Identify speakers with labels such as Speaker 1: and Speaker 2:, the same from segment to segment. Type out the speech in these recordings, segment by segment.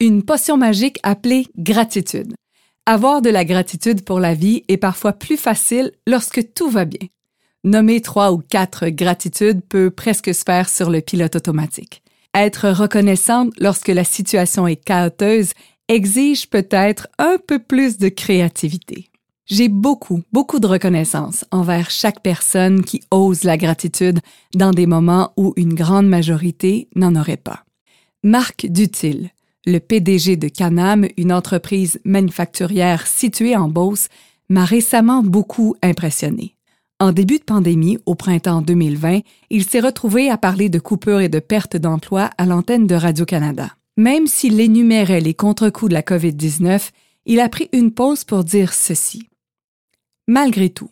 Speaker 1: une potion magique appelée gratitude. Avoir de la gratitude pour la vie est parfois plus facile lorsque tout va bien. Nommer trois ou quatre gratitudes peut presque se faire sur le pilote automatique. Être reconnaissante lorsque la situation est chaoteuse exige peut-être un peu plus de créativité. J'ai beaucoup, beaucoup de reconnaissance envers chaque personne qui ose la gratitude dans des moments où une grande majorité n'en aurait pas. Marc Dutil, le PDG de Canam, une entreprise manufacturière située en Beauce, m'a récemment beaucoup impressionné. En début de pandémie, au printemps 2020, il s'est retrouvé à parler de coupures et de pertes d'emplois à l'antenne de Radio-Canada. Même s'il énumérait les contre-coups de la COVID-19, il a pris une pause pour dire ceci. Malgré tout,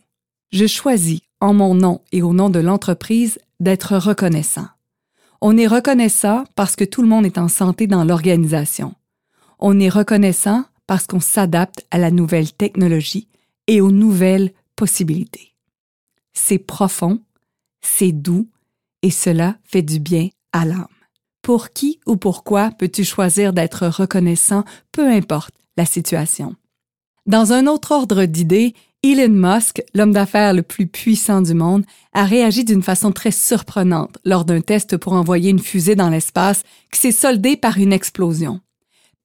Speaker 1: je choisis, en mon nom et au nom de l'entreprise, d'être reconnaissant. On est reconnaissant parce que tout le monde est en santé dans l'organisation. On est reconnaissant parce qu'on s'adapte à la nouvelle technologie et aux nouvelles possibilités. C'est profond, c'est doux et cela fait du bien à l'âme. Pour qui ou pourquoi peux-tu choisir d'être reconnaissant, peu importe la situation? Dans un autre ordre d'idées, Elon Musk, l'homme d'affaires le plus puissant du monde, a réagi d'une façon très surprenante lors d'un test pour envoyer une fusée dans l'espace qui s'est soldée par une explosion.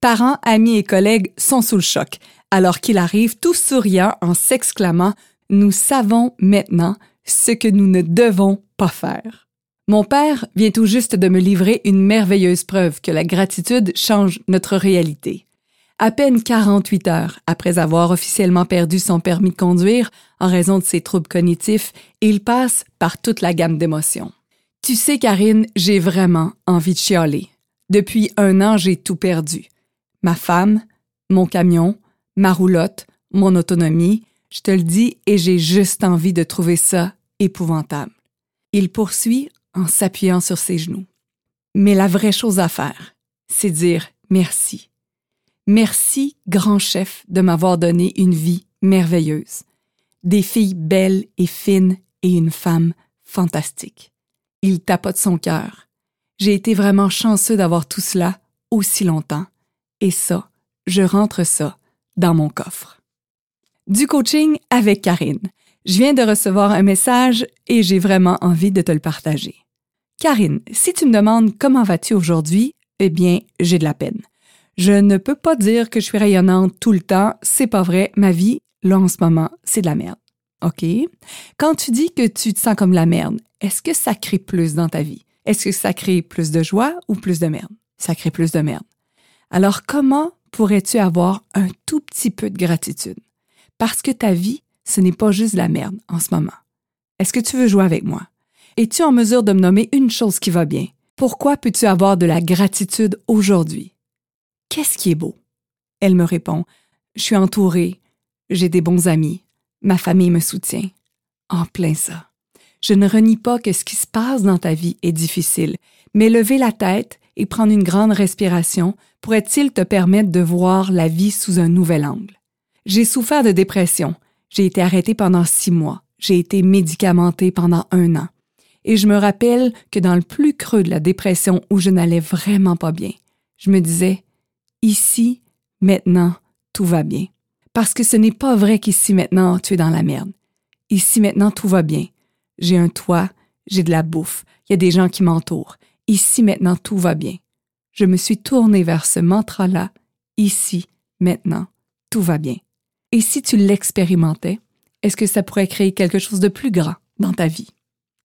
Speaker 1: Parents, amis et collègues sont sous le choc, alors qu'il arrive tout souriant en s'exclamant Nous savons maintenant ce que nous ne devons pas faire. Mon père vient tout juste de me livrer une merveilleuse preuve que la gratitude change notre réalité. À peine 48 heures après avoir officiellement perdu son permis de conduire en raison de ses troubles cognitifs, il passe par toute la gamme d'émotions. Tu sais, Karine, j'ai vraiment envie de chialer. Depuis un an, j'ai tout perdu. Ma femme, mon camion, ma roulotte, mon autonomie, je te le dis et j'ai juste envie de trouver ça épouvantable. Il poursuit en s'appuyant sur ses genoux. Mais la vraie chose à faire, c'est dire merci. Merci, grand chef, de m'avoir donné une vie merveilleuse, des filles belles et fines et une femme fantastique. Il tapote son cœur. J'ai été vraiment chanceux d'avoir tout cela aussi longtemps. Et ça, je rentre ça dans mon coffre. Du coaching avec Karine. Je viens de recevoir un message et j'ai vraiment envie de te le partager. Karine, si tu me demandes comment vas-tu aujourd'hui, eh bien, j'ai de la peine. Je ne peux pas dire que je suis rayonnante tout le temps, c'est pas vrai. Ma vie, là en ce moment, c'est de la merde. OK? Quand tu dis que tu te sens comme la merde, est-ce que ça crée plus dans ta vie? Est-ce que ça crée plus de joie ou plus de merde? Ça crée plus de merde. Alors comment pourrais-tu avoir un tout petit peu de gratitude? Parce que ta vie, ce n'est pas juste de la merde en ce moment. Est-ce que tu veux jouer avec moi? Es-tu en mesure de me nommer une chose qui va bien? Pourquoi peux-tu avoir de la gratitude aujourd'hui? Qu'est-ce qui est beau? Elle me répond Je suis entourée, j'ai des bons amis, ma famille me soutient. En plein ça. Je ne renie pas que ce qui se passe dans ta vie est difficile, mais lever la tête et prendre une grande respiration pourrait-il te permettre de voir la vie sous un nouvel angle? J'ai souffert de dépression. J'ai été arrêtée pendant six mois. J'ai été médicamentée pendant un an. Et je me rappelle que dans le plus creux de la dépression où je n'allais vraiment pas bien, je me disais, ici, maintenant, tout va bien. Parce que ce n'est pas vrai qu'ici, maintenant, tu es dans la merde. Ici, maintenant, tout va bien. J'ai un toit, j'ai de la bouffe, il y a des gens qui m'entourent. Ici, maintenant, tout va bien. Je me suis tournée vers ce mantra-là. Ici, maintenant, tout va bien. Et si tu l'expérimentais, est-ce que ça pourrait créer quelque chose de plus grand dans ta vie?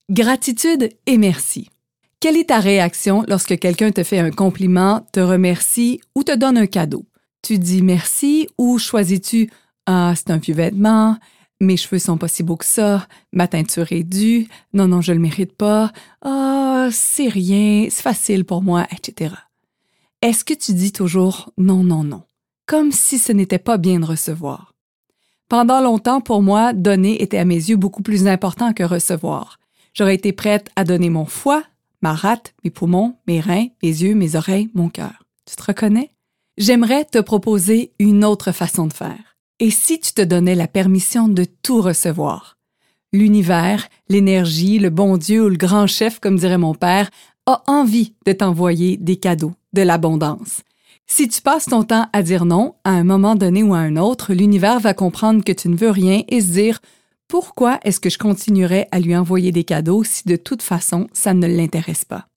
Speaker 1: Gratitude et merci. Quelle est ta réaction lorsque quelqu'un te fait un compliment, te remercie ou te donne un cadeau? Tu dis merci ou choisis-tu Ah, c'est un vieux vêtement, mes cheveux sont pas si beaux que ça, ma teinture est due, non, non, je le mérite pas, ah, c'est rien, c'est facile pour moi, etc. Est-ce que tu dis toujours non, non, non, comme si ce n'était pas bien de recevoir? Pendant longtemps, pour moi, donner était à mes yeux beaucoup plus important que recevoir. J'aurais été prête à donner mon foie, ma rate, mes poumons, mes reins, mes yeux, mes oreilles, mon cœur. Tu te reconnais? J'aimerais te proposer une autre façon de faire. Et si tu te donnais la permission de tout recevoir? L'univers, l'énergie, le bon Dieu ou le grand chef, comme dirait mon père, a envie de t'envoyer des cadeaux, de l'abondance. Si tu passes ton temps à dire non, à un moment donné ou à un autre, l'univers va comprendre que tu ne veux rien et se dire pourquoi est-ce que je continuerais à lui envoyer des cadeaux si de toute façon ça ne l'intéresse pas?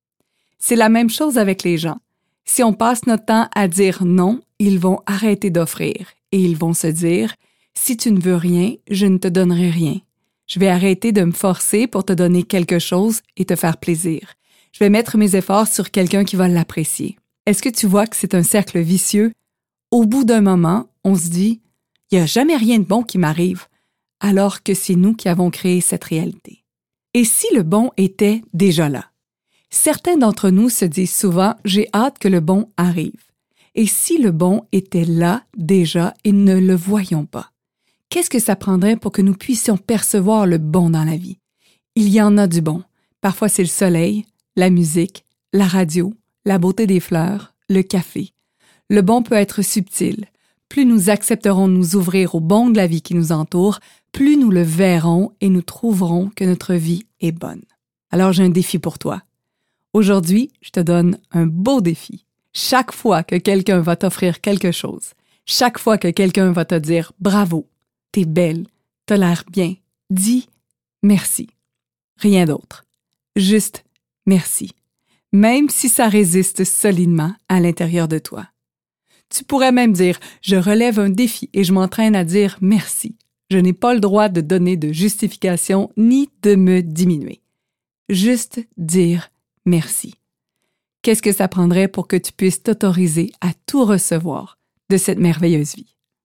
Speaker 1: C'est la même chose avec les gens. Si on passe notre temps à dire non, ils vont arrêter d'offrir et ils vont se dire si tu ne veux rien, je ne te donnerai rien. Je vais arrêter de me forcer pour te donner quelque chose et te faire plaisir. Je vais mettre mes efforts sur quelqu'un qui va l'apprécier. Est-ce que tu vois que c'est un cercle vicieux? Au bout d'un moment, on se dit, il n'y a jamais rien de bon qui m'arrive, alors que c'est nous qui avons créé cette réalité. Et si le bon était déjà là? Certains d'entre nous se disent souvent, j'ai hâte que le bon arrive. Et si le bon était là déjà et ne le voyons pas? Qu'est-ce que ça prendrait pour que nous puissions percevoir le bon dans la vie? Il y en a du bon. Parfois c'est le soleil, la musique, la radio, la beauté des fleurs, le café. Le bon peut être subtil. Plus nous accepterons de nous ouvrir au bon de la vie qui nous entoure, plus nous le verrons et nous trouverons que notre vie est bonne. Alors j'ai un défi pour toi. Aujourd'hui, je te donne un beau défi. Chaque fois que quelqu'un va t'offrir quelque chose, chaque fois que quelqu'un va te dire bravo, t'es belle, t'as l'air bien. Dis merci. Rien d'autre. Juste merci. Même si ça résiste solidement à l'intérieur de toi. Tu pourrais même dire je relève un défi et je m'entraîne à dire merci. Je n'ai pas le droit de donner de justification ni de me diminuer. Juste dire merci. Qu'est-ce que ça prendrait pour que tu puisses t'autoriser à tout recevoir de cette merveilleuse vie?